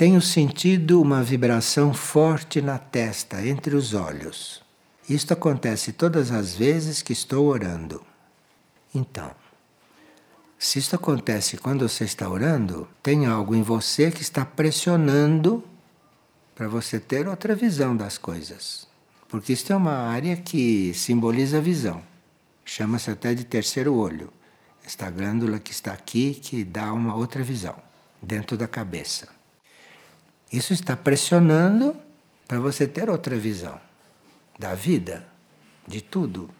tenho sentido uma vibração forte na testa, entre os olhos. Isto acontece todas as vezes que estou orando. Então, se isto acontece quando você está orando, tem algo em você que está pressionando para você ter outra visão das coisas. Porque isto é uma área que simboliza a visão. Chama-se até de terceiro olho. Esta glândula que está aqui que dá uma outra visão dentro da cabeça. Isso está pressionando para você ter outra visão da vida, de tudo.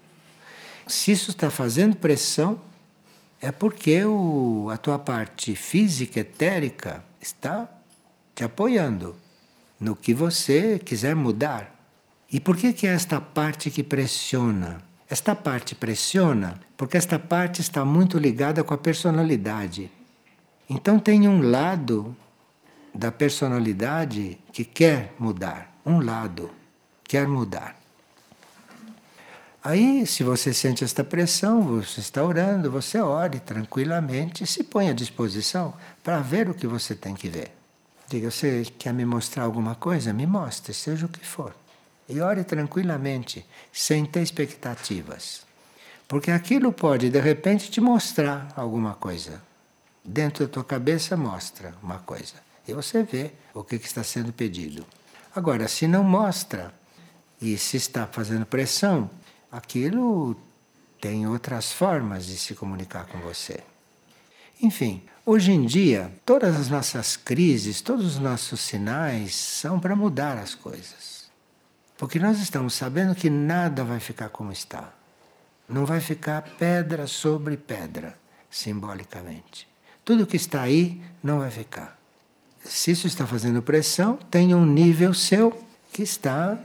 Se isso está fazendo pressão, é porque o, a tua parte física, etérica, está te apoiando no que você quiser mudar. E por que, que é esta parte que pressiona? Esta parte pressiona porque esta parte está muito ligada com a personalidade. Então tem um lado da personalidade que quer mudar, um lado quer mudar. Aí, se você sente esta pressão, você está orando, você ore tranquilamente se põe à disposição para ver o que você tem que ver. Diga, você quer me mostrar alguma coisa? Me mostre, seja o que for. E ore tranquilamente, sem ter expectativas. Porque aquilo pode, de repente, te mostrar alguma coisa. Dentro da tua cabeça mostra uma coisa. E você vê o que está sendo pedido. Agora, se não mostra e se está fazendo pressão, aquilo tem outras formas de se comunicar com você. Enfim, hoje em dia, todas as nossas crises, todos os nossos sinais são para mudar as coisas. Porque nós estamos sabendo que nada vai ficar como está. Não vai ficar pedra sobre pedra, simbolicamente. Tudo que está aí não vai ficar. Se isso está fazendo pressão, tem um nível seu que está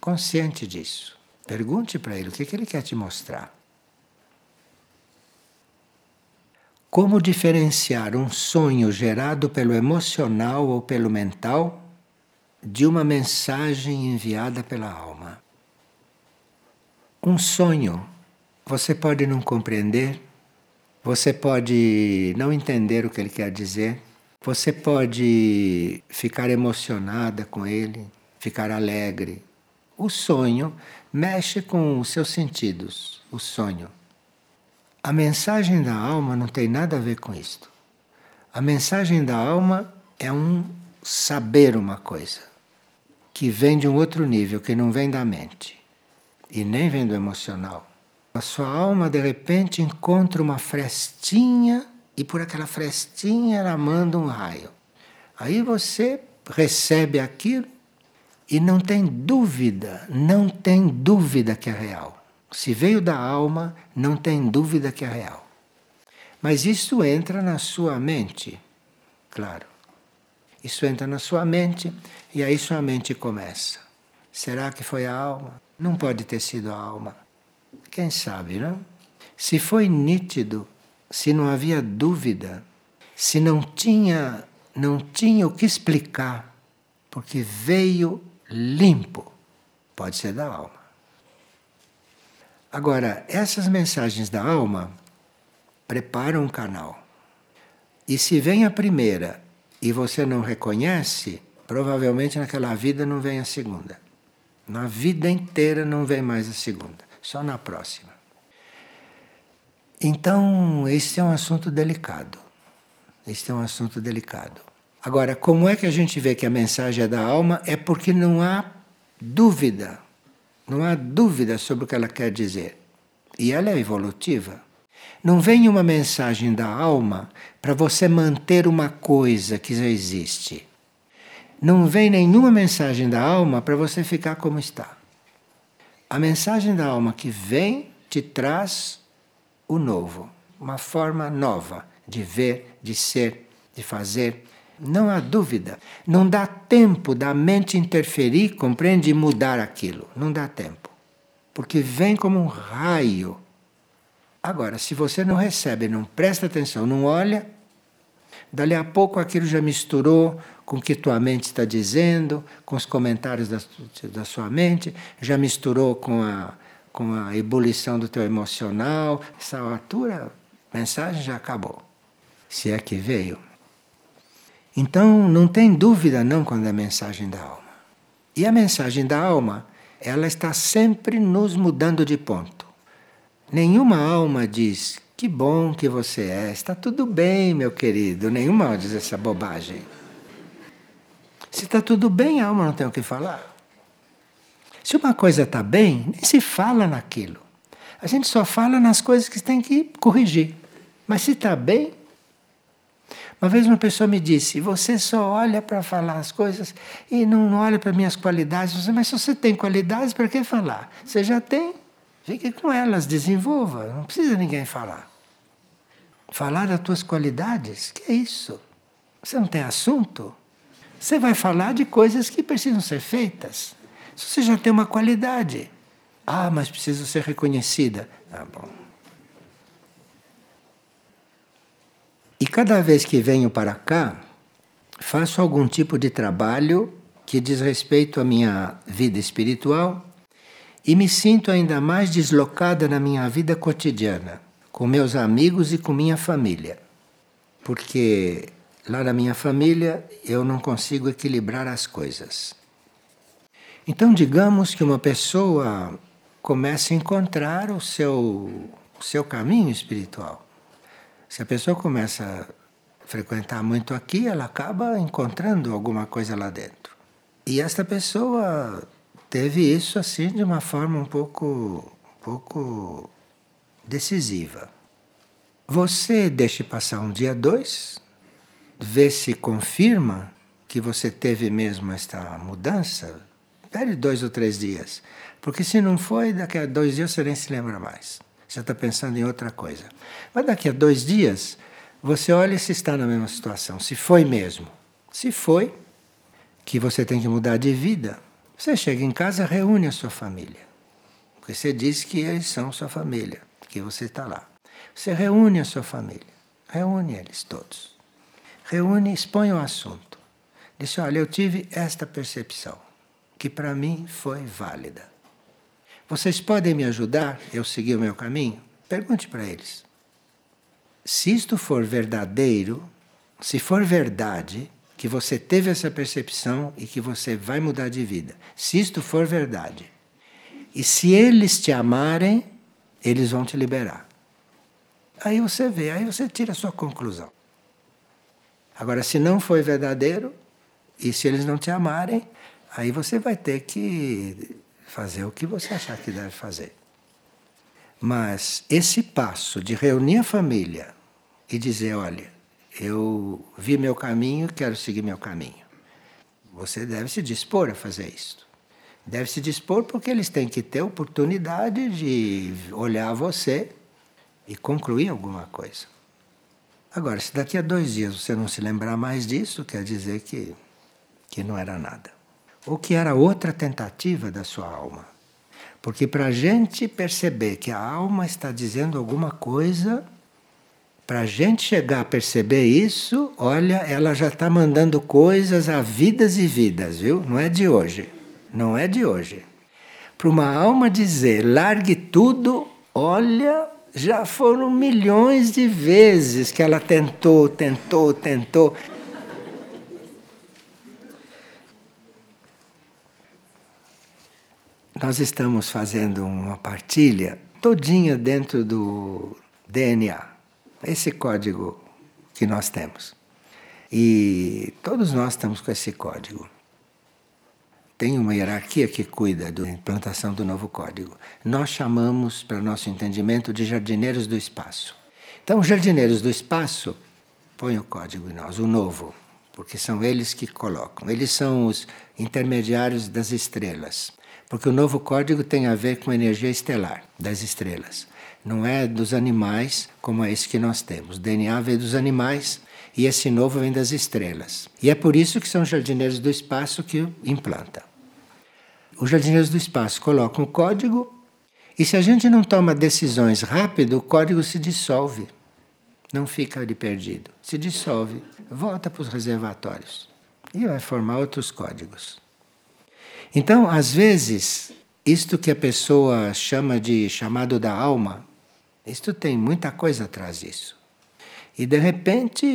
consciente disso. Pergunte para ele o que, que ele quer te mostrar. Como diferenciar um sonho gerado pelo emocional ou pelo mental de uma mensagem enviada pela alma? Um sonho você pode não compreender, você pode não entender o que ele quer dizer, você pode ficar emocionada com ele, ficar alegre. O sonho mexe com os seus sentidos, o sonho. A mensagem da alma não tem nada a ver com isto. A mensagem da alma é um saber uma coisa que vem de um outro nível, que não vem da mente e nem vem do emocional. A sua alma de repente encontra uma frestinha e por aquela frestinha ela manda um raio. Aí você recebe aquilo e não tem dúvida, não tem dúvida que é real. Se veio da alma, não tem dúvida que é real. Mas isso entra na sua mente, claro. Isso entra na sua mente e aí sua mente começa. Será que foi a alma? Não pode ter sido a alma. Quem sabe, não? Se foi nítido, se não havia dúvida, se não tinha, não tinha o que explicar, porque veio limpo, pode ser da alma. Agora, essas mensagens da alma preparam um canal. E se vem a primeira e você não reconhece, provavelmente naquela vida não vem a segunda. Na vida inteira não vem mais a segunda, só na próxima. Então, esse é um assunto delicado. Este é um assunto delicado. Agora, como é que a gente vê que a mensagem é da alma? É porque não há dúvida. Não há dúvida sobre o que ela quer dizer. E ela é evolutiva. Não vem uma mensagem da alma para você manter uma coisa que já existe. Não vem nenhuma mensagem da alma para você ficar como está. A mensagem da alma que vem te traz o novo, uma forma nova de ver, de ser, de fazer. Não há dúvida. Não dá tempo da mente interferir, compreende, e mudar aquilo. Não dá tempo. Porque vem como um raio. Agora, se você não recebe, não presta atenção, não olha, dali a pouco aquilo já misturou com o que tua mente está dizendo, com os comentários da, da sua mente, já misturou com a, com a ebulição do teu emocional. Essa altura, a mensagem já acabou. Se é que veio. Então não tem dúvida não quando é a mensagem da alma. E a mensagem da alma, ela está sempre nos mudando de ponto. Nenhuma alma diz que bom que você é, está tudo bem, meu querido. Nenhuma alma diz essa bobagem. Se está tudo bem, a alma não tem o que falar. Se uma coisa está bem, nem se fala naquilo. A gente só fala nas coisas que tem que corrigir. Mas se está bem. Uma vez uma pessoa me disse: Você só olha para falar as coisas e não olha para minhas qualidades. Mas se você tem qualidades, para que falar? Você já tem. Fique com elas, desenvolva. Não precisa ninguém falar. Falar das tuas qualidades? Que é isso? Você não tem assunto? Você vai falar de coisas que precisam ser feitas. Você já tem uma qualidade. Ah, mas precisa ser reconhecida. Ah, bom. E cada vez que venho para cá, faço algum tipo de trabalho que diz respeito à minha vida espiritual e me sinto ainda mais deslocada na minha vida cotidiana, com meus amigos e com minha família. Porque lá na minha família eu não consigo equilibrar as coisas. Então, digamos que uma pessoa comece a encontrar o seu, o seu caminho espiritual. Se a pessoa começa a frequentar muito aqui, ela acaba encontrando alguma coisa lá dentro. E esta pessoa teve isso assim de uma forma um pouco, um pouco decisiva. Você deixe passar um dia, dois, vê se confirma que você teve mesmo esta mudança. Espere dois ou três dias. Porque se não foi, daqui a dois dias você nem se lembra mais. Você está pensando em outra coisa. Mas daqui a dois dias, você olha se está na mesma situação. Se foi mesmo. Se foi, que você tem que mudar de vida, você chega em casa, reúne a sua família. Porque você diz que eles são sua família, que você está lá. Você reúne a sua família, reúne eles todos. Reúne, expõe o assunto. Diz: Olha, eu tive esta percepção, que para mim foi válida. Vocês podem me ajudar eu seguir o meu caminho? Pergunte para eles. Se isto for verdadeiro, se for verdade, que você teve essa percepção e que você vai mudar de vida. Se isto for verdade. E se eles te amarem, eles vão te liberar. Aí você vê, aí você tira a sua conclusão. Agora, se não foi verdadeiro, e se eles não te amarem, aí você vai ter que fazer o que você achar que deve fazer. Mas esse passo de reunir a família e dizer: olha, eu vi meu caminho, quero seguir meu caminho. Você deve se dispor a fazer isso. Deve se dispor porque eles têm que ter oportunidade de olhar você e concluir alguma coisa. Agora, se daqui a dois dias você não se lembrar mais disso, quer dizer que, que não era nada. Ou que era outra tentativa da sua alma. Porque para a gente perceber que a alma está dizendo alguma coisa, para a gente chegar a perceber isso, olha, ela já está mandando coisas a vidas e vidas, viu? Não é de hoje. Não é de hoje. Para uma alma dizer, largue tudo, olha, já foram milhões de vezes que ela tentou, tentou, tentou. Nós estamos fazendo uma partilha todinha dentro do DNA esse código que nós temos. E todos nós estamos com esse código. Tem uma hierarquia que cuida da implantação do novo código. Nós chamamos, para nosso entendimento, de jardineiros do espaço. Então, os jardineiros do espaço põem o código em nós, o novo, porque são eles que colocam. Eles são os intermediários das estrelas, porque o novo código tem a ver com a energia estelar das estrelas não é dos animais como é esse que nós temos. O DNA vem dos animais e esse novo vem das estrelas. E é por isso que são os jardineiros do espaço que implanta. Os jardineiros do espaço colocam o código e se a gente não toma decisões rápido, o código se dissolve. Não fica ali perdido. Se dissolve, volta para os reservatórios e vai formar outros códigos. Então, às vezes, isto que a pessoa chama de chamado da alma, isto tem muita coisa atrás disso. E de repente,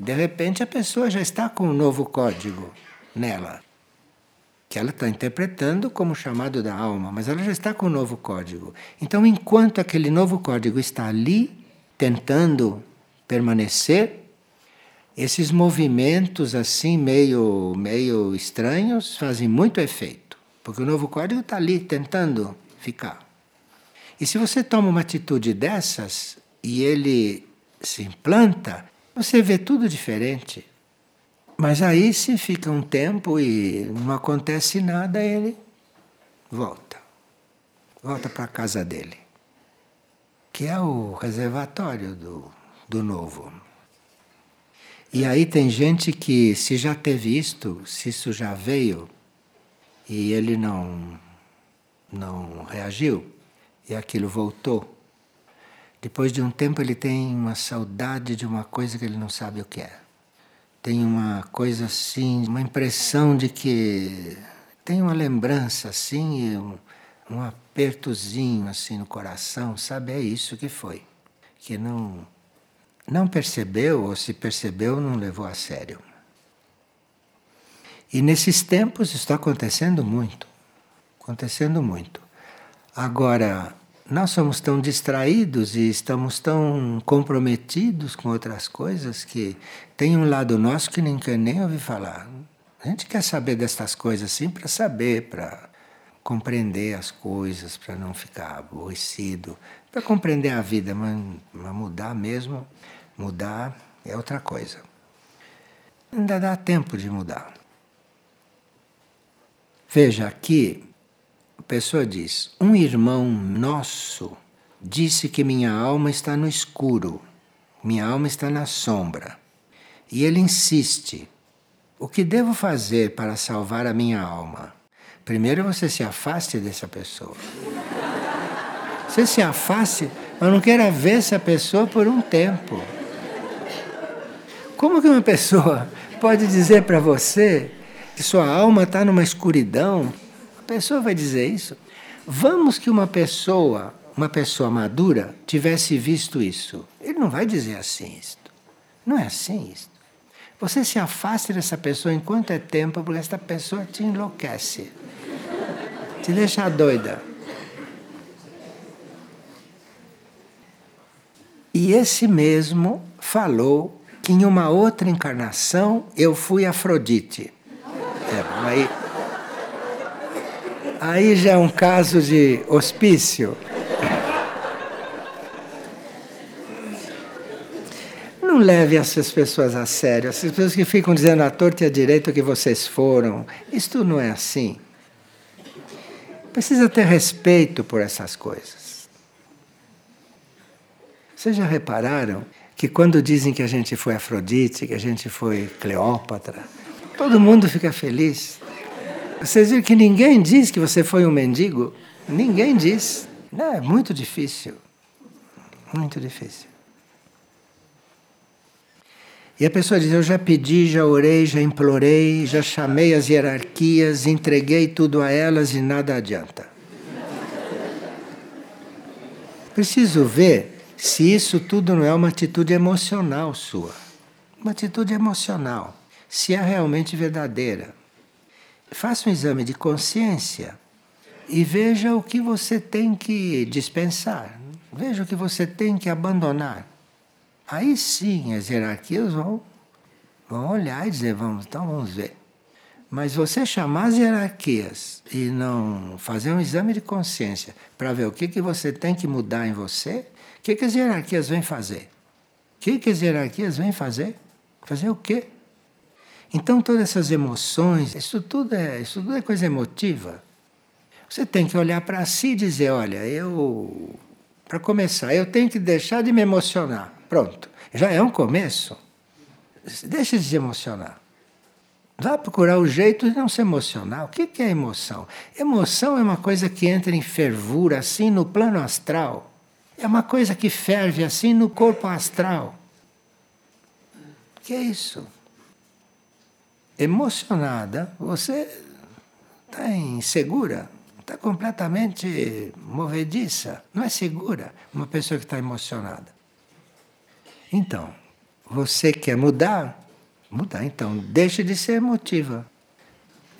de repente a pessoa já está com um novo código nela, que ela está interpretando como chamado da alma, mas ela já está com um novo código. Então, enquanto aquele novo código está ali, tentando permanecer, esses movimentos assim meio meio estranhos fazem muito efeito, porque o novo código está ali tentando ficar. E se você toma uma atitude dessas e ele se implanta, você vê tudo diferente. Mas aí, se fica um tempo e não acontece nada, ele volta. Volta para a casa dele, que é o reservatório do, do novo. E aí tem gente que, se já teve isto, se isso já veio, e ele não, não reagiu, e aquilo voltou, depois de um tempo ele tem uma saudade de uma coisa que ele não sabe o que é. Tem uma coisa assim, uma impressão de que tem uma lembrança assim, um, um apertozinho assim no coração, sabe? É isso que foi. Que não não percebeu ou se percebeu não levou a sério. E nesses tempos está acontecendo muito. Acontecendo muito. Agora, nós somos tão distraídos e estamos tão comprometidos com outras coisas que tem um lado nosso que nem quer nem ouvir falar. A gente quer saber destas coisas assim para saber, para compreender as coisas, para não ficar aborrecido, para compreender a vida, mas, mas mudar mesmo, mudar é outra coisa. Ainda dá tempo de mudar. Veja aqui a pessoa diz: Um irmão nosso disse que minha alma está no escuro, minha alma está na sombra. E ele insiste: O que devo fazer para salvar a minha alma? Primeiro você se afaste dessa pessoa. Você se afaste, mas não queira ver essa pessoa por um tempo. Como que uma pessoa pode dizer para você que sua alma está numa escuridão a pessoa vai dizer isso. Vamos que uma pessoa, uma pessoa madura, tivesse visto isso. Ele não vai dizer assim isto. Não é assim isto. Você se afaste dessa pessoa enquanto é tempo, porque esta pessoa te enlouquece. Te deixa doida. E esse mesmo falou que em uma outra encarnação eu fui Afrodite. É, aí Aí já é um caso de hospício. Não leve essas pessoas a sério, essas pessoas que ficam dizendo à torta e à direita que vocês foram. Isto não é assim. Precisa ter respeito por essas coisas. Vocês já repararam que quando dizem que a gente foi Afrodite, que a gente foi Cleópatra, todo mundo fica feliz. Vocês viram que ninguém diz que você foi um mendigo? Ninguém diz. É muito difícil. Muito difícil. E a pessoa diz: Eu já pedi, já orei, já implorei, já chamei as hierarquias, entreguei tudo a elas e nada adianta. Preciso ver se isso tudo não é uma atitude emocional sua. Uma atitude emocional. Se é realmente verdadeira faça um exame de consciência e veja o que você tem que dispensar, veja o que você tem que abandonar. Aí sim as hierarquias vão, vão olhar e dizer, vamos, então vamos ver. Mas você chamar as hierarquias e não fazer um exame de consciência para ver o que, que você tem que mudar em você, que, que as hierarquias vêm fazer? O que, que as hierarquias vêm fazer? Fazer o quê? Então todas essas emoções, isso tudo é, isso tudo é coisa emotiva. Você tem que olhar para si e dizer, olha, eu para começar, eu tenho que deixar de me emocionar. Pronto. Já é um começo. Deixa de se emocionar. Vá procurar o jeito de não se emocionar. O que é emoção? Emoção é uma coisa que entra em fervura, assim, no plano astral. É uma coisa que ferve, assim, no corpo astral. Que é isso? emocionada, você está insegura, está completamente movediça. Não é segura uma pessoa que está emocionada. Então, Você quer mudar? Mudar, então, deixe de ser emotiva.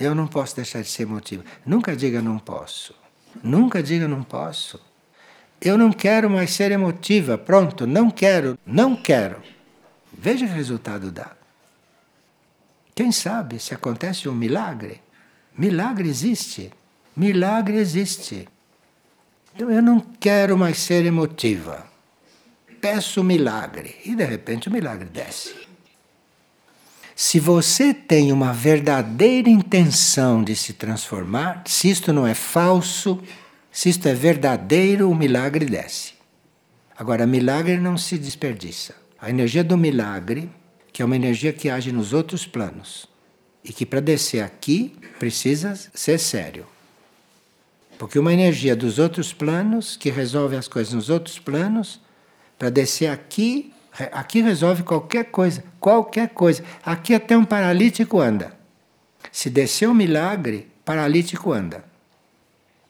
Eu não posso deixar de ser emotiva. Nunca diga não posso. Nunca diga não posso. Eu não quero mais ser emotiva. Pronto, não quero, não quero. Veja o resultado dá. Quem sabe se acontece um milagre? Milagre existe. Milagre existe. Então eu não quero mais ser emotiva. Peço milagre. E de repente o milagre desce. Se você tem uma verdadeira intenção de se transformar, se isto não é falso, se isto é verdadeiro, o milagre desce. Agora, milagre não se desperdiça. A energia do milagre, que é uma energia que age nos outros planos, e que para descer aqui precisa ser sério. Porque uma energia dos outros planos, que resolve as coisas nos outros planos, para descer aqui, aqui resolve qualquer coisa, qualquer coisa. Aqui até um paralítico anda. Se descer um milagre, paralítico anda.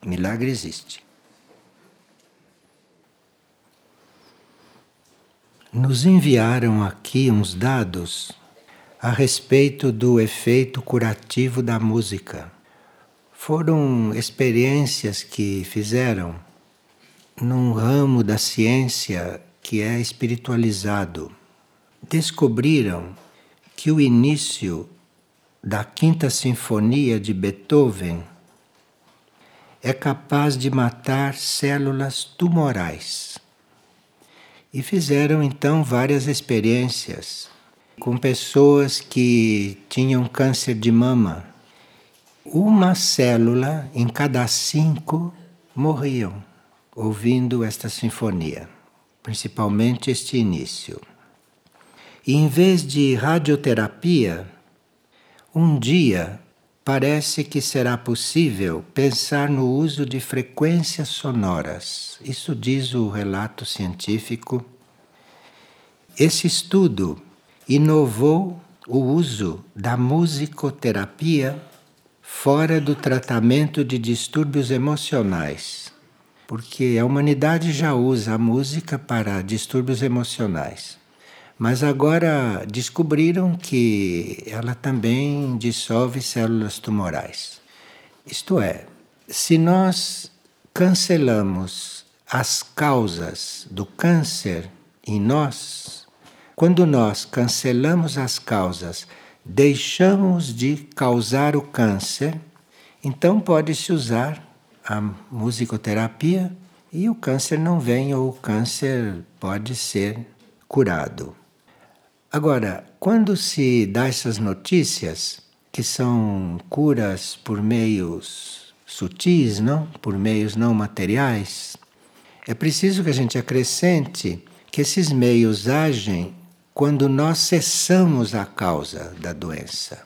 Milagre existe. Nos enviaram aqui uns dados a respeito do efeito curativo da música. Foram experiências que fizeram num ramo da ciência que é espiritualizado. Descobriram que o início da Quinta Sinfonia de Beethoven é capaz de matar células tumorais. E fizeram então várias experiências com pessoas que tinham câncer de mama uma célula em cada cinco morriam ouvindo esta sinfonia, principalmente este início. E em vez de radioterapia, um dia parece que será possível pensar no uso de frequências sonoras. Isso diz o relato científico. Esse estudo inovou o uso da musicoterapia fora do tratamento de distúrbios emocionais, porque a humanidade já usa a música para distúrbios emocionais. Mas agora descobriram que ela também dissolve células tumorais. Isto é, se nós cancelamos as causas do câncer em nós, quando nós cancelamos as causas deixamos de causar o câncer, então pode-se usar a musicoterapia e o câncer não vem ou o câncer pode ser curado. Agora, quando se dá essas notícias, que são curas por meios sutis, não? Por meios não materiais, é preciso que a gente acrescente que esses meios agem quando nós cessamos a causa da doença.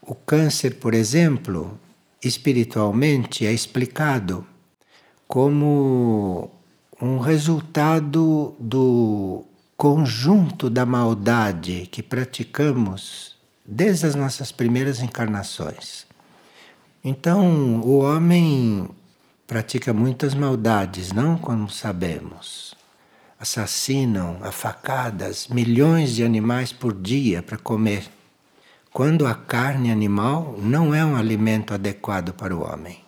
O câncer, por exemplo, espiritualmente é explicado como um resultado do conjunto da maldade que praticamos desde as nossas primeiras encarnações. Então, o homem pratica muitas maldades, não como sabemos assassinam a facadas milhões de animais por dia para comer, quando a carne animal não é um alimento adequado para o homem.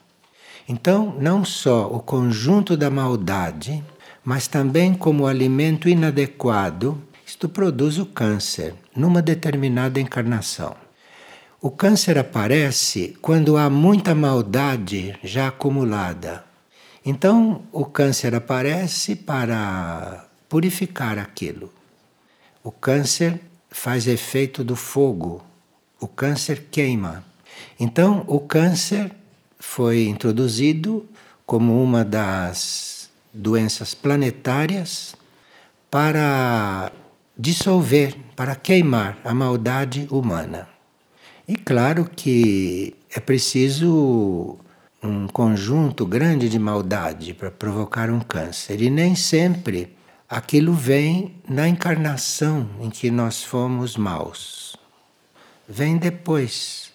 Então, não só o conjunto da maldade, mas também como alimento inadequado, isto produz o câncer numa determinada encarnação. O câncer aparece quando há muita maldade já acumulada. Então, o câncer aparece para purificar aquilo. O câncer faz efeito do fogo, o câncer queima. Então, o câncer foi introduzido como uma das doenças planetárias para dissolver, para queimar a maldade humana. E claro que é preciso um conjunto grande de maldade para provocar um câncer, e nem sempre aquilo vem na encarnação em que nós fomos maus. Vem depois.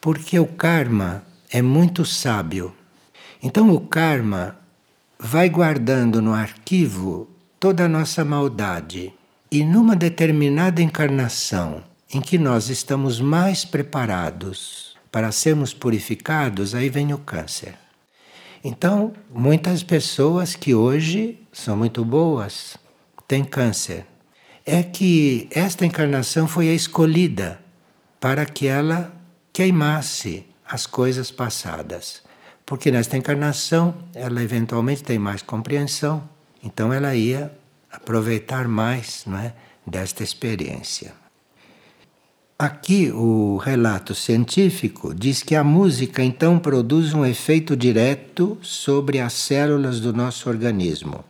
Porque o karma é muito sábio. Então o karma vai guardando no arquivo toda a nossa maldade. E numa determinada encarnação em que nós estamos mais preparados para sermos purificados, aí vem o câncer. Então, muitas pessoas que hoje são muito boas têm câncer. É que esta encarnação foi a escolhida para que ela queimasse as coisas passadas. Porque nesta encarnação ela eventualmente tem mais compreensão, então ela ia aproveitar mais não é, desta experiência. Aqui o relato científico diz que a música então produz um efeito direto sobre as células do nosso organismo.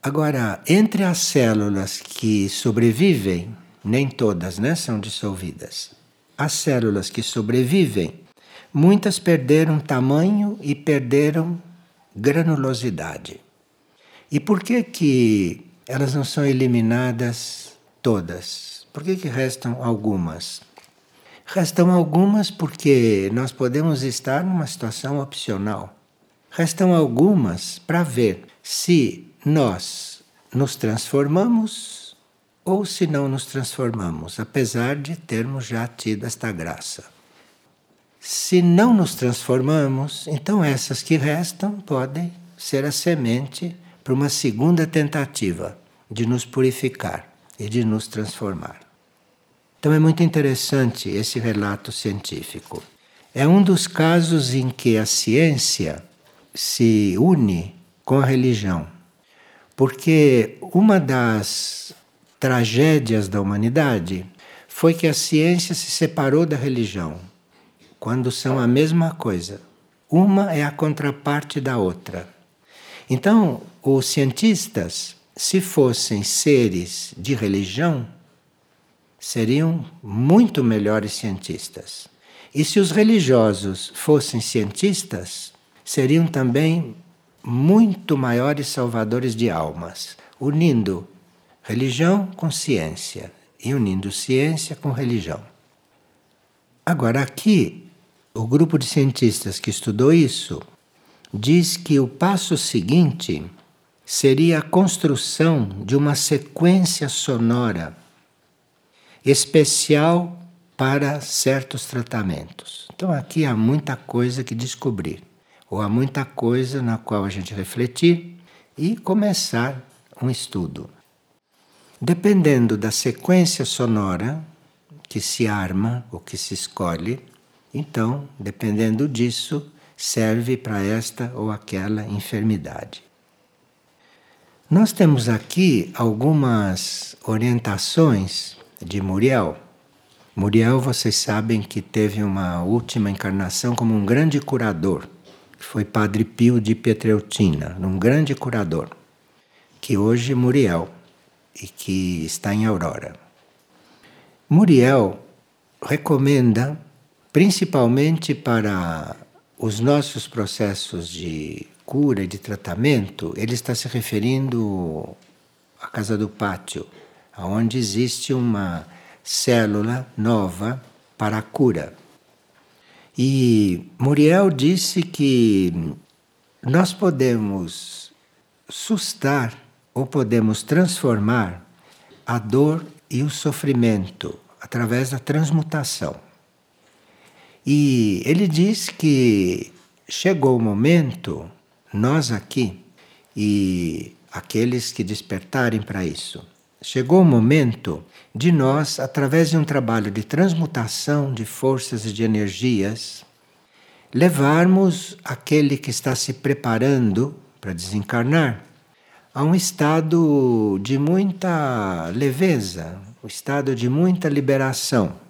Agora, entre as células que sobrevivem, nem todas né, são dissolvidas. As células que sobrevivem, muitas perderam tamanho e perderam granulosidade. E por que que elas não são eliminadas todas? Por que que restam algumas? Restam algumas porque nós podemos estar numa situação opcional. Restam algumas para ver se nós nos transformamos ou se não nos transformamos, apesar de termos já tido esta graça. Se não nos transformamos, então essas que restam podem ser a semente para uma segunda tentativa de nos purificar e de nos transformar. Então é muito interessante esse relato científico. É um dos casos em que a ciência se une com a religião. Porque uma das tragédias da humanidade foi que a ciência se separou da religião, quando são a mesma coisa. Uma é a contraparte da outra. Então, os cientistas, se fossem seres de religião, seriam muito melhores cientistas. E se os religiosos fossem cientistas, seriam também muito maiores salvadores de almas, unindo religião com ciência e unindo ciência com religião. Agora, aqui, o grupo de cientistas que estudou isso diz que o passo seguinte seria a construção de uma sequência sonora especial para certos tratamentos. Então aqui há muita coisa que descobrir, ou há muita coisa na qual a gente refletir e começar um estudo. Dependendo da sequência sonora que se arma ou que se escolhe, então, dependendo disso, serve para esta ou aquela enfermidade. Nós temos aqui algumas orientações de Muriel. Muriel, vocês sabem que teve uma última encarnação como um grande curador, que foi Padre Pio de Pietreutina, um grande curador, que hoje Muriel e que está em Aurora. Muriel recomenda, principalmente para os nossos processos de cura e de tratamento, ele está se referindo à casa do pátio, onde existe uma célula nova para a cura. E Muriel disse que nós podemos sustar ou podemos transformar a dor e o sofrimento através da transmutação. E ele diz que chegou o momento, nós aqui e aqueles que despertarem para isso, chegou o momento de nós, através de um trabalho de transmutação de forças e de energias, levarmos aquele que está se preparando para desencarnar a um estado de muita leveza, um estado de muita liberação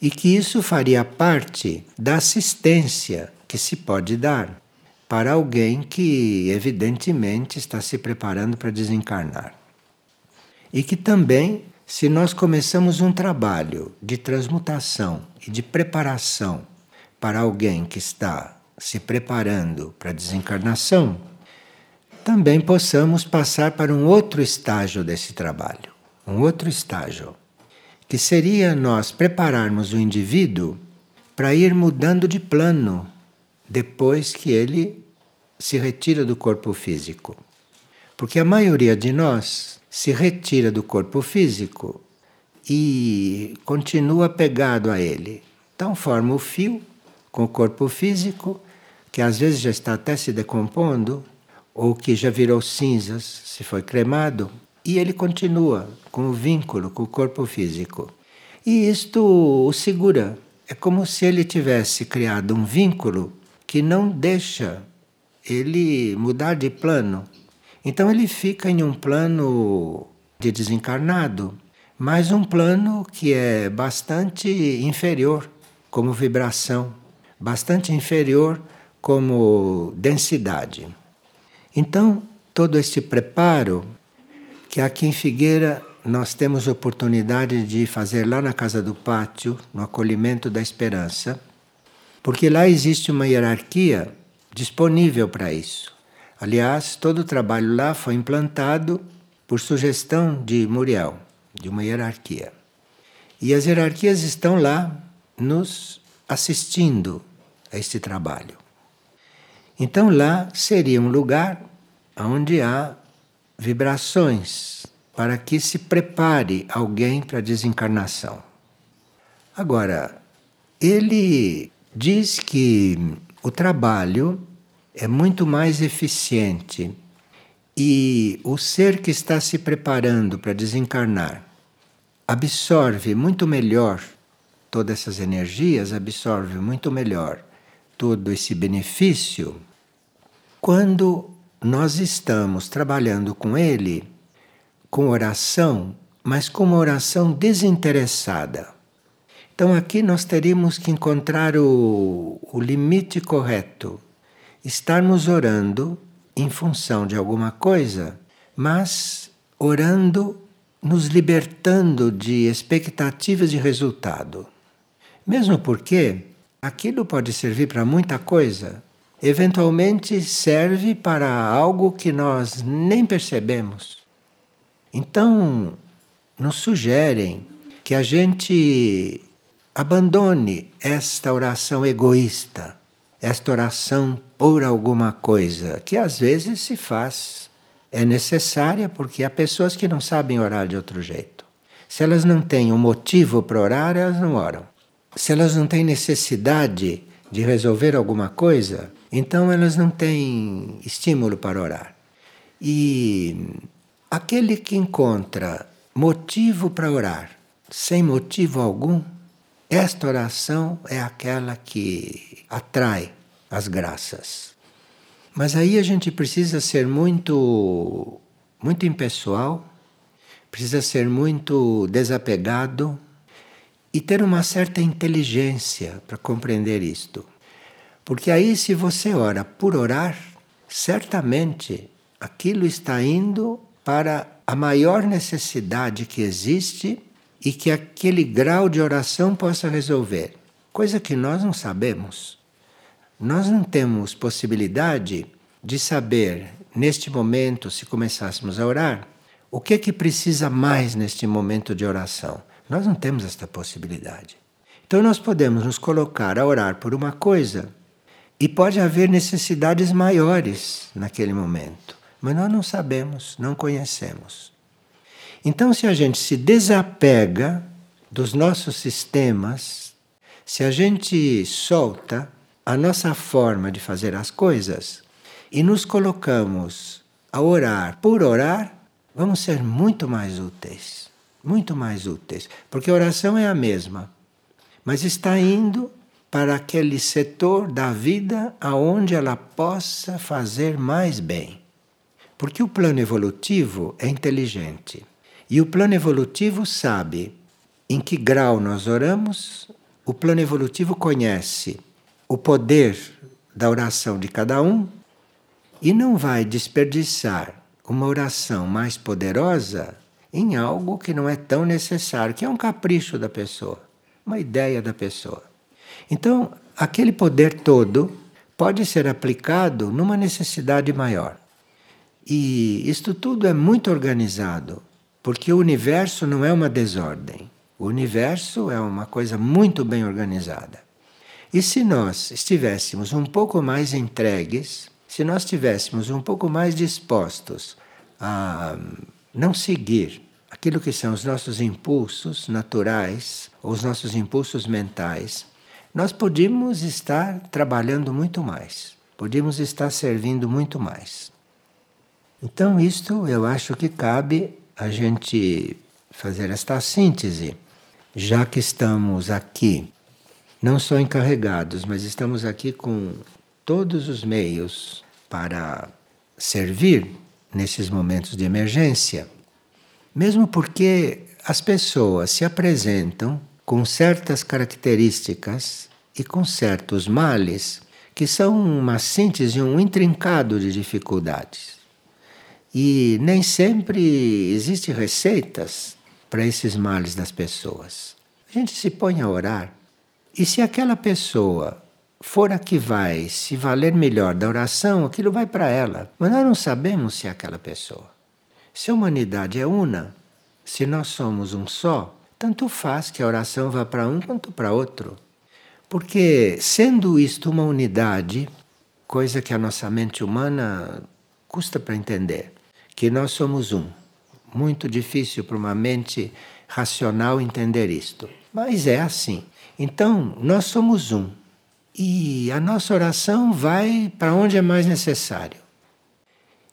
e que isso faria parte da assistência que se pode dar para alguém que, evidentemente, está se preparando para desencarnar. E que também, se nós começamos um trabalho de transmutação e de preparação para alguém que está se preparando para a desencarnação, também possamos passar para um outro estágio desse trabalho, um outro estágio que seria nós prepararmos o indivíduo para ir mudando de plano depois que ele se retira do corpo físico. Porque a maioria de nós se retira do corpo físico e continua pegado a ele. Então forma o fio com o corpo físico, que às vezes já está até se decompondo, ou que já virou cinzas, se foi cremado, e ele continua com o vínculo com o corpo físico. E isto o segura. É como se ele tivesse criado um vínculo que não deixa ele mudar de plano. Então ele fica em um plano de desencarnado, mas um plano que é bastante inferior como vibração, bastante inferior como densidade. Então, todo este preparo que aqui em Figueira nós temos oportunidade de fazer lá na Casa do Pátio, no acolhimento da esperança, porque lá existe uma hierarquia disponível para isso. Aliás, todo o trabalho lá foi implantado por sugestão de Muriel de uma hierarquia. E as hierarquias estão lá nos assistindo a este trabalho. Então lá seria um lugar onde há vibrações para que se prepare alguém para a desencarnação. Agora, ele diz que o trabalho é muito mais eficiente e o ser que está se preparando para desencarnar absorve muito melhor todas essas energias, absorve muito melhor todo esse benefício quando nós estamos trabalhando com ele com oração, mas com uma oração desinteressada. Então aqui nós teríamos que encontrar o, o limite correto. Estarmos orando em função de alguma coisa, mas orando nos libertando de expectativas de resultado. Mesmo porque aquilo pode servir para muita coisa, eventualmente serve para algo que nós nem percebemos. Então, nos sugerem que a gente abandone esta oração egoísta, esta oração por alguma coisa, que às vezes se faz é necessária porque há pessoas que não sabem orar de outro jeito. Se elas não têm um motivo para orar, elas não oram. Se elas não têm necessidade de resolver alguma coisa, então elas não têm estímulo para orar. E aquele que encontra motivo para orar sem motivo algum, esta oração é aquela que atrai as graças. Mas aí a gente precisa ser muito, muito impessoal, precisa ser muito desapegado e ter uma certa inteligência para compreender isto. Porque aí, se você ora por orar, certamente aquilo está indo para a maior necessidade que existe e que aquele grau de oração possa resolver. Coisa que nós não sabemos. Nós não temos possibilidade de saber, neste momento, se começássemos a orar, o que é que precisa mais neste momento de oração. Nós não temos esta possibilidade. Então nós podemos nos colocar a orar por uma coisa e pode haver necessidades maiores naquele momento, mas nós não sabemos, não conhecemos. Então, se a gente se desapega dos nossos sistemas, se a gente solta a nossa forma de fazer as coisas e nos colocamos a orar por orar, vamos ser muito mais úteis. Muito mais úteis. Porque a oração é a mesma, mas está indo para aquele setor da vida aonde ela possa fazer mais bem. Porque o plano evolutivo é inteligente. E o plano evolutivo sabe em que grau nós oramos, o plano evolutivo conhece o poder da oração de cada um e não vai desperdiçar uma oração mais poderosa em algo que não é tão necessário, que é um capricho da pessoa, uma ideia da pessoa. Então, aquele poder todo pode ser aplicado numa necessidade maior. E isto tudo é muito organizado, porque o universo não é uma desordem. O universo é uma coisa muito bem organizada. E se nós estivéssemos um pouco mais entregues, se nós estivéssemos um pouco mais dispostos a não seguir aquilo que são os nossos impulsos naturais, ou os nossos impulsos mentais, nós podíamos estar trabalhando muito mais, podíamos estar servindo muito mais. Então, isto eu acho que cabe a gente fazer esta síntese, já que estamos aqui, não só encarregados, mas estamos aqui com todos os meios para servir nesses momentos de emergência, mesmo porque as pessoas se apresentam com certas características e com certos males que são uma síntese, um intrincado de dificuldades. E nem sempre existe receitas para esses males das pessoas. A gente se põe a orar e se aquela pessoa for a que vai se valer melhor da oração, aquilo vai para ela. Mas nós não sabemos se é aquela pessoa. Se a humanidade é una, se nós somos um só, tanto faz que a oração vá para um quanto para outro. Porque, sendo isto uma unidade, coisa que a nossa mente humana custa para entender, que nós somos um. Muito difícil para uma mente racional entender isto. Mas é assim. Então, nós somos um. E a nossa oração vai para onde é mais necessário.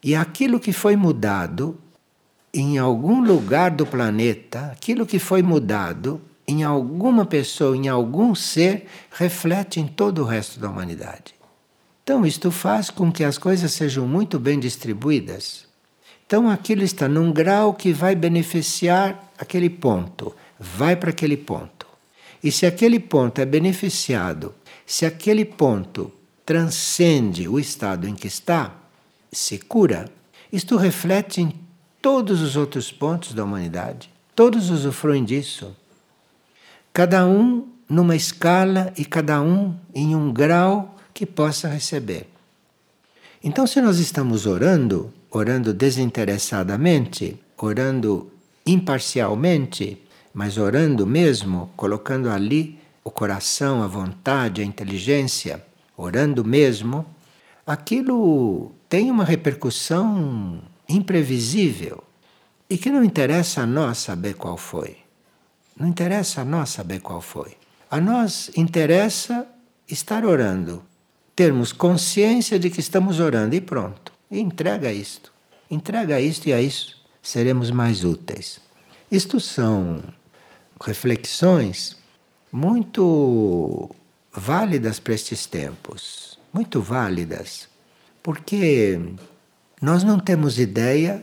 E aquilo que foi mudado em algum lugar do planeta, aquilo que foi mudado em alguma pessoa, em algum ser, reflete em todo o resto da humanidade. Então, isto faz com que as coisas sejam muito bem distribuídas. Então, aquilo está num grau que vai beneficiar aquele ponto, vai para aquele ponto. E se aquele ponto é beneficiado, se aquele ponto transcende o estado em que está, se cura, isto reflete em todos os outros pontos da humanidade. Todos usufruem disso. Cada um numa escala e cada um em um grau que possa receber. Então, se nós estamos orando, orando desinteressadamente, orando imparcialmente, mas orando mesmo, colocando ali o coração, a vontade, a inteligência, orando mesmo, aquilo tem uma repercussão imprevisível e que não interessa a nós saber qual foi. Não interessa a nós saber qual foi. A nós interessa estar orando, termos consciência de que estamos orando e pronto. E entrega isto. Entrega isto e a isso seremos mais úteis. Isto são reflexões muito válidas para estes tempos. Muito válidas. Porque nós não temos ideia,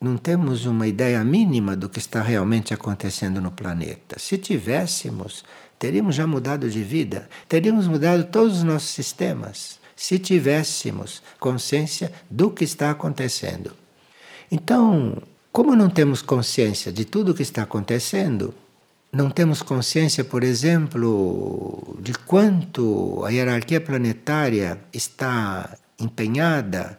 não temos uma ideia mínima do que está realmente acontecendo no planeta. Se tivéssemos, teríamos já mudado de vida, teríamos mudado todos os nossos sistemas, se tivéssemos consciência do que está acontecendo. Então, como não temos consciência de tudo o que está acontecendo, não temos consciência, por exemplo, de quanto a hierarquia planetária está empenhada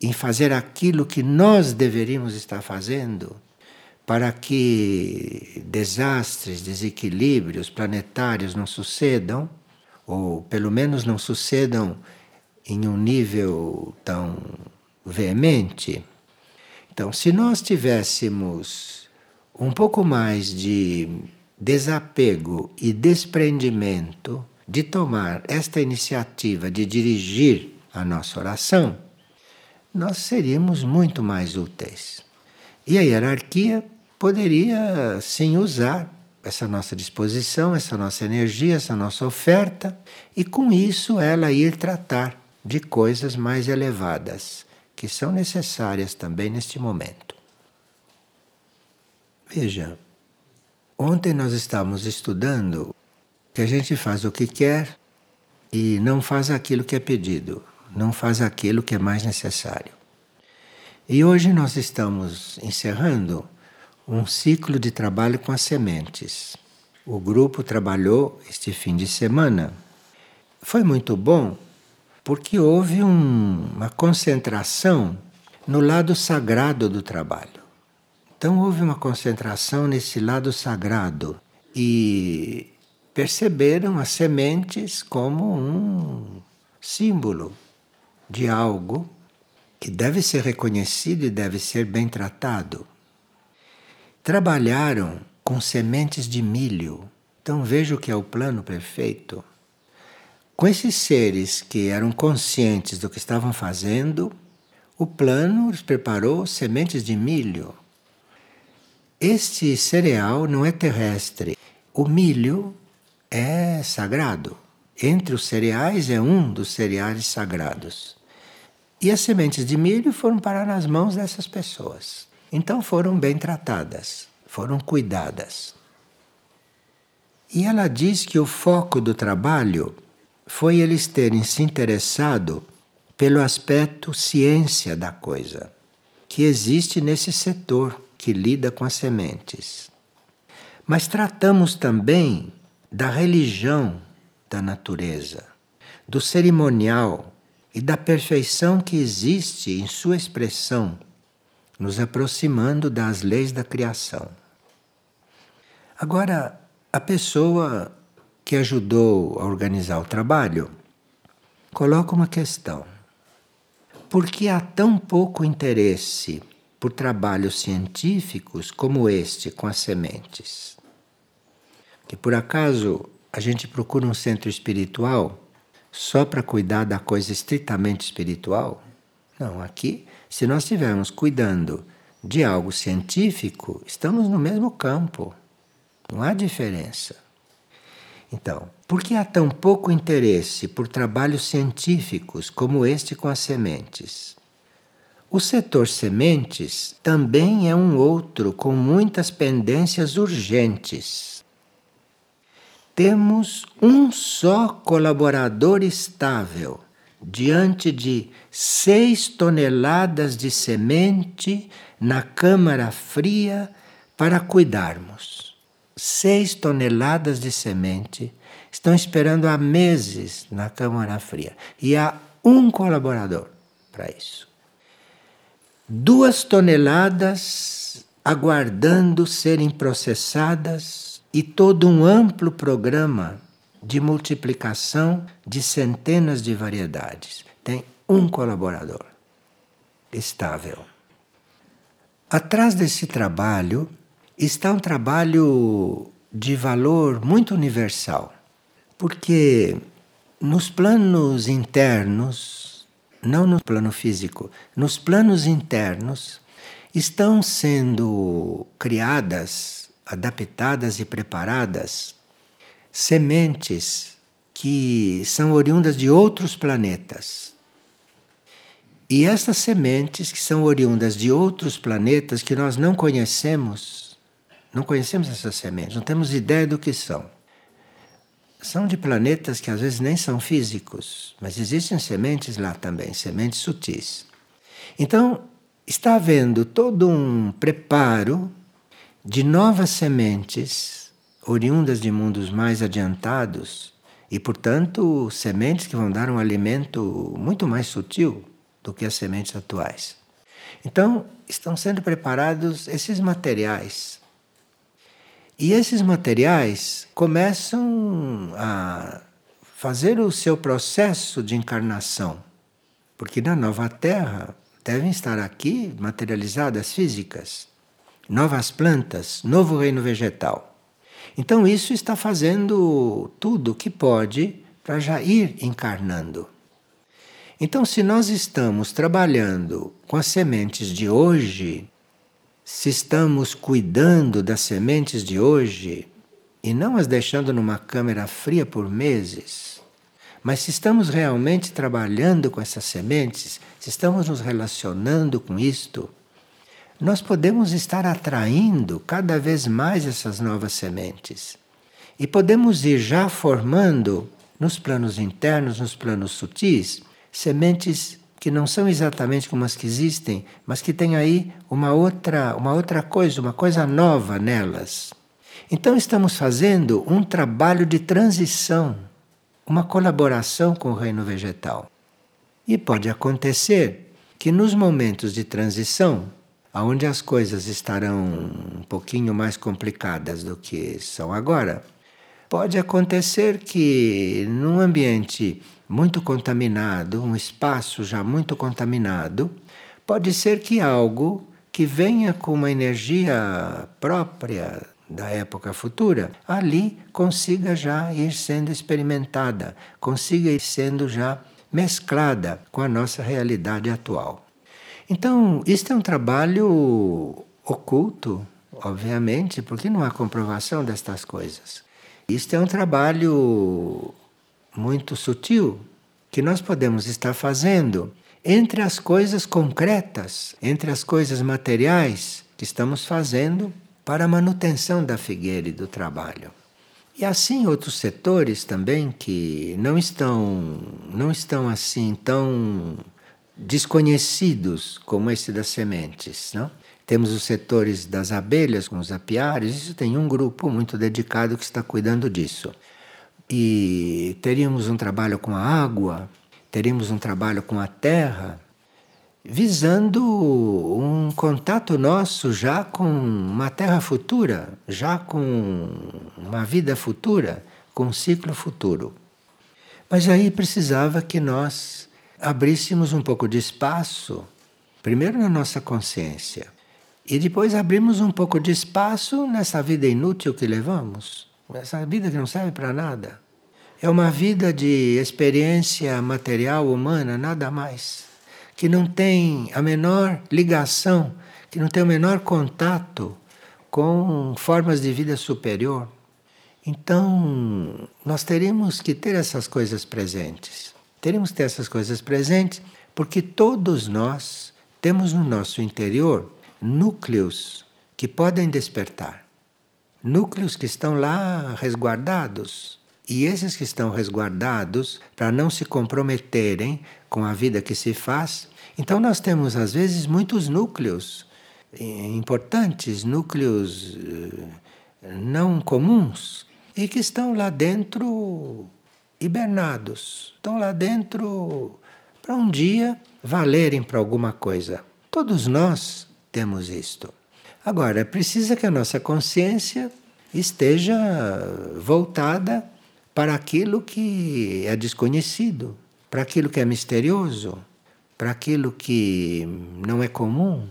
em fazer aquilo que nós deveríamos estar fazendo para que desastres, desequilíbrios planetários não sucedam, ou pelo menos não sucedam em um nível tão veemente. Então, se nós tivéssemos um pouco mais de desapego e desprendimento de tomar esta iniciativa de dirigir a nossa oração, nós seríamos muito mais úteis. E a hierarquia poderia sim usar essa nossa disposição, essa nossa energia, essa nossa oferta, e com isso ela ir tratar de coisas mais elevadas, que são necessárias também neste momento. Veja, ontem nós estávamos estudando que a gente faz o que quer e não faz aquilo que é pedido não faz aquilo que é mais necessário. E hoje nós estamos encerrando um ciclo de trabalho com as sementes. O grupo trabalhou este fim de semana. Foi muito bom porque houve um, uma concentração no lado sagrado do trabalho. Então houve uma concentração nesse lado sagrado e perceberam as sementes como um símbolo de algo que deve ser reconhecido e deve ser bem tratado. trabalharam com sementes de milho. Então veja o que é o plano perfeito. Com esses seres que eram conscientes do que estavam fazendo, o plano preparou sementes de milho. Este cereal não é terrestre. O milho é sagrado. Entre os cereais é um dos cereais sagrados. E as sementes de milho foram parar nas mãos dessas pessoas. Então foram bem tratadas, foram cuidadas. E ela diz que o foco do trabalho foi eles terem se interessado pelo aspecto ciência da coisa, que existe nesse setor que lida com as sementes. Mas tratamos também da religião da natureza, do cerimonial e da perfeição que existe em sua expressão, nos aproximando das leis da criação. Agora, a pessoa que ajudou a organizar o trabalho coloca uma questão. Por que há tão pouco interesse por trabalhos científicos como este com as sementes? Que por acaso a gente procura um centro espiritual só para cuidar da coisa estritamente espiritual? Não, aqui, se nós estivermos cuidando de algo científico, estamos no mesmo campo. Não há diferença. Então, por que há tão pouco interesse por trabalhos científicos como este com as sementes? O setor sementes também é um outro com muitas pendências urgentes temos um só colaborador estável diante de seis toneladas de semente na câmara fria para cuidarmos. Seis toneladas de semente estão esperando há meses na câmara fria e há um colaborador para isso. Duas toneladas aguardando serem processadas e todo um amplo programa de multiplicação de centenas de variedades. Tem um colaborador estável. Atrás desse trabalho está um trabalho de valor muito universal, porque nos planos internos, não no plano físico, nos planos internos estão sendo criadas adaptadas e preparadas sementes que são oriundas de outros planetas. E essas sementes que são oriundas de outros planetas que nós não conhecemos, não conhecemos essas sementes, não temos ideia do que são. São de planetas que às vezes nem são físicos, mas existem sementes lá também, sementes sutis. Então, está havendo todo um preparo de novas sementes oriundas de mundos mais adiantados e, portanto, sementes que vão dar um alimento muito mais sutil do que as sementes atuais. Então, estão sendo preparados esses materiais. E esses materiais começam a fazer o seu processo de encarnação, porque na nova Terra devem estar aqui materializadas físicas novas plantas, novo reino vegetal. Então, isso está fazendo tudo o que pode para já ir encarnando. Então, se nós estamos trabalhando com as sementes de hoje, se estamos cuidando das sementes de hoje e não as deixando numa câmera fria por meses, mas se estamos realmente trabalhando com essas sementes, se estamos nos relacionando com isto, nós podemos estar atraindo cada vez mais essas novas sementes. E podemos ir já formando nos planos internos, nos planos sutis, sementes que não são exatamente como as que existem, mas que têm aí uma outra, uma outra coisa, uma coisa nova nelas. Então estamos fazendo um trabalho de transição, uma colaboração com o reino vegetal. E pode acontecer que nos momentos de transição onde as coisas estarão um pouquinho mais complicadas do que são agora, pode acontecer que num ambiente muito contaminado, um espaço já muito contaminado, pode ser que algo que venha com uma energia própria da época futura, ali consiga já ir sendo experimentada, consiga ir sendo já mesclada com a nossa realidade atual. Então, isto é um trabalho oculto, obviamente, porque não há comprovação destas coisas. Isto é um trabalho muito sutil que nós podemos estar fazendo entre as coisas concretas, entre as coisas materiais que estamos fazendo para a manutenção da figueira e do trabalho. E assim outros setores também que não estão não estão assim tão desconhecidos como esse das sementes, não? Temos os setores das abelhas com os apiários, isso tem um grupo muito dedicado que está cuidando disso. E teríamos um trabalho com a água, teríamos um trabalho com a terra, visando um contato nosso já com uma terra futura, já com uma vida futura, com um ciclo futuro. Mas aí precisava que nós abríssemos um pouco de espaço, primeiro na nossa consciência, e depois abrimos um pouco de espaço nessa vida inútil que levamos, essa vida que não serve para nada. É uma vida de experiência material humana, nada mais que não tem a menor ligação, que não tem o menor contato com formas de vida superior. Então, nós teríamos que ter essas coisas presentes. Teríamos que ter essas coisas presentes porque todos nós temos no nosso interior núcleos que podem despertar. Núcleos que estão lá resguardados. E esses que estão resguardados, para não se comprometerem com a vida que se faz, então nós temos às vezes muitos núcleos importantes, núcleos eh, não comuns, e que estão lá dentro hibernados, estão lá dentro para um dia valerem para alguma coisa. Todos nós temos isto. Agora, precisa que a nossa consciência esteja voltada para aquilo que é desconhecido, para aquilo que é misterioso, para aquilo que não é comum.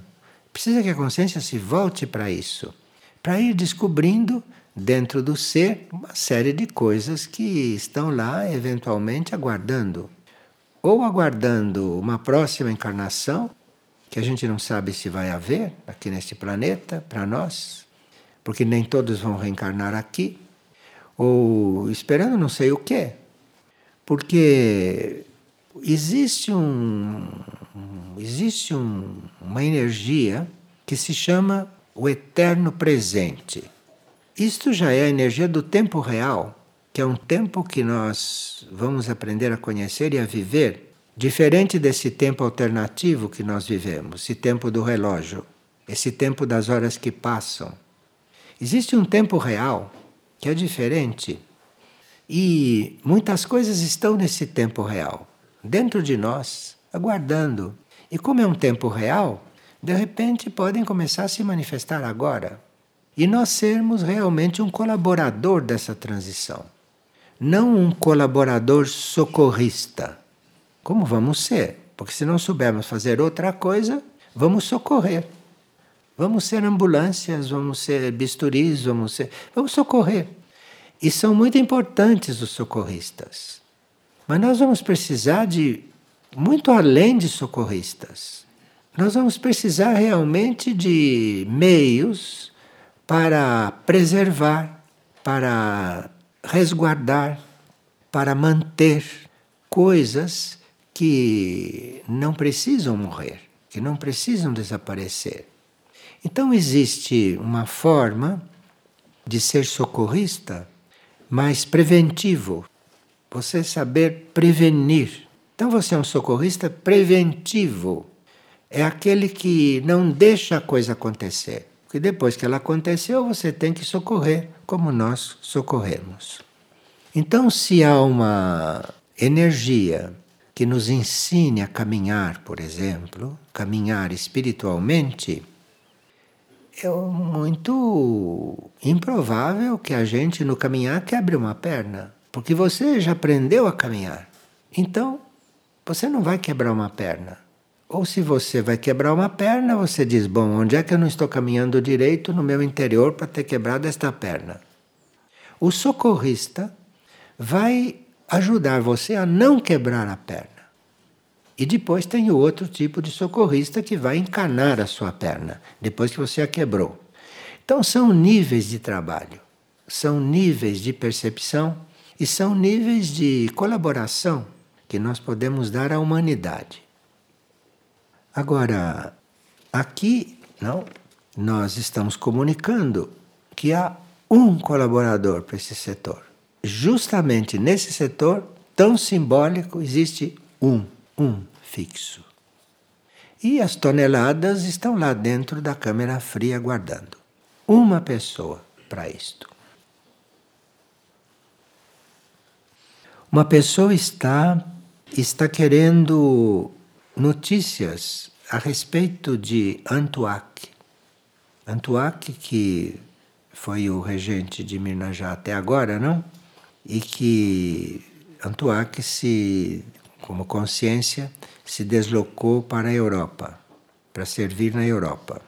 Precisa que a consciência se volte para isso, para ir descobrindo dentro do ser uma série de coisas que estão lá eventualmente aguardando. Ou aguardando uma próxima encarnação, que a gente não sabe se vai haver aqui neste planeta para nós, porque nem todos vão reencarnar aqui ou esperando não sei o quê. Porque existe, um, existe um, uma energia que se chama o eterno presente. Isto já é a energia do tempo real, que é um tempo que nós vamos aprender a conhecer e a viver, diferente desse tempo alternativo que nós vivemos, esse tempo do relógio, esse tempo das horas que passam. Existe um tempo real que é diferente. E muitas coisas estão nesse tempo real, dentro de nós, aguardando. E como é um tempo real, de repente podem começar a se manifestar agora. E nós sermos realmente um colaborador dessa transição. Não um colaborador socorrista. Como vamos ser? Porque se não soubermos fazer outra coisa, vamos socorrer. Vamos ser ambulâncias, vamos ser bisturis, vamos ser. Vamos socorrer. E são muito importantes os socorristas. Mas nós vamos precisar de muito além de socorristas. Nós vamos precisar realmente de meios para preservar, para resguardar, para manter coisas que não precisam morrer, que não precisam desaparecer. Então existe uma forma de ser socorrista mais preventivo. Você saber prevenir. Então você é um socorrista preventivo. É aquele que não deixa a coisa acontecer. Porque depois que ela aconteceu, você tem que socorrer, como nós socorremos. Então, se há uma energia que nos ensine a caminhar, por exemplo, caminhar espiritualmente, é muito improvável que a gente no caminhar quebre uma perna, porque você já aprendeu a caminhar. Então, você não vai quebrar uma perna. Ou se você vai quebrar uma perna, você diz: Bom, onde é que eu não estou caminhando direito no meu interior para ter quebrado esta perna? O socorrista vai ajudar você a não quebrar a perna. E depois tem o outro tipo de socorrista que vai encanar a sua perna, depois que você a quebrou. Então são níveis de trabalho, são níveis de percepção e são níveis de colaboração que nós podemos dar à humanidade. Agora, aqui, não, nós estamos comunicando que há um colaborador para esse setor. Justamente nesse setor tão simbólico existe um, um fixo. E as toneladas estão lá dentro da câmera fria guardando. Uma pessoa para isto. Uma pessoa está está querendo notícias a respeito de Antuak. Antuak, que foi o regente de Mirnajá até agora, não? E que Antuak se, como consciência, se deslocou para a Europa, para servir na Europa.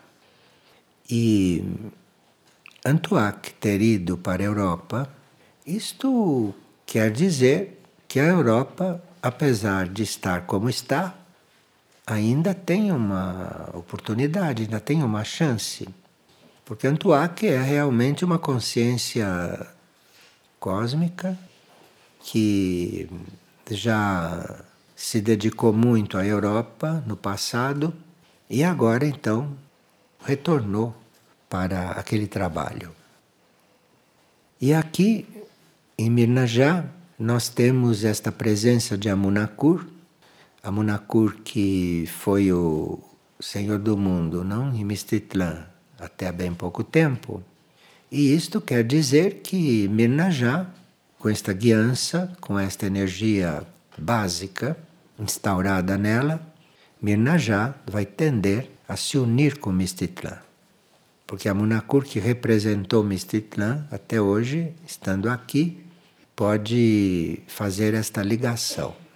E Antuak ter ido para a Europa, isto quer dizer que a Europa, apesar de estar como está, ainda tem uma oportunidade, ainda tem uma chance. Porque Antuak é realmente uma consciência cósmica que já se dedicou muito à Europa no passado e agora então retornou para aquele trabalho. E aqui em Mirnajá nós temos esta presença de Amunakur, Amunakur que foi o senhor do mundo, não? Em Mistitlã, até bem pouco tempo. E isto quer dizer que Mirnajá, com esta guiança, com esta energia básica instaurada nela, Mirnajá vai tender a se unir com Mistitlã. Porque a Munakur que representou Mistitlã até hoje, estando aqui, pode fazer esta ligação.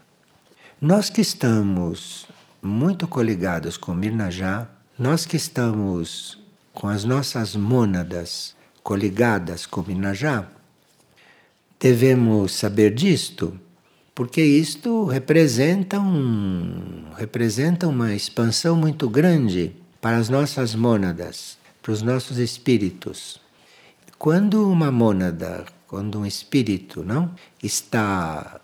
Nós que estamos muito coligados com Mirnajá, nós que estamos com as nossas mônadas coligadas com Mirnajá, devemos saber disto, porque isto representa, um, representa uma expansão muito grande para as nossas mônadas, para os nossos espíritos. Quando uma mônada, quando um espírito não está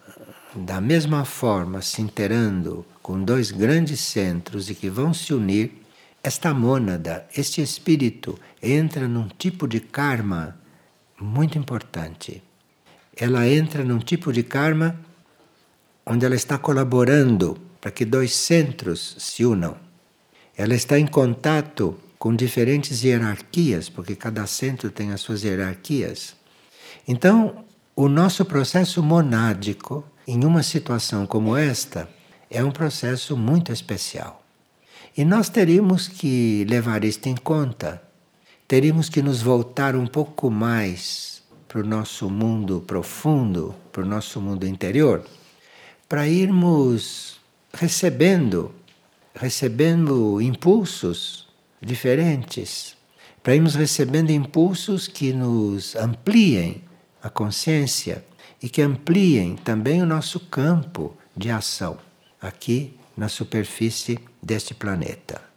da mesma forma se inteirando com dois grandes centros e que vão se unir, esta mônada, este espírito, entra num tipo de karma muito importante. Ela entra num tipo de karma onde ela está colaborando para que dois centros se unam. Ela está em contato com diferentes hierarquias, porque cada centro tem as suas hierarquias. Então, o nosso processo monádico em uma situação como esta, é um processo muito especial. E nós teríamos que levar isto em conta, teríamos que nos voltar um pouco mais para o nosso mundo profundo, para o nosso mundo interior, para irmos recebendo, recebendo impulsos diferentes, para irmos recebendo impulsos que nos ampliem a consciência e que ampliem também o nosso campo de ação aqui na superfície deste planeta.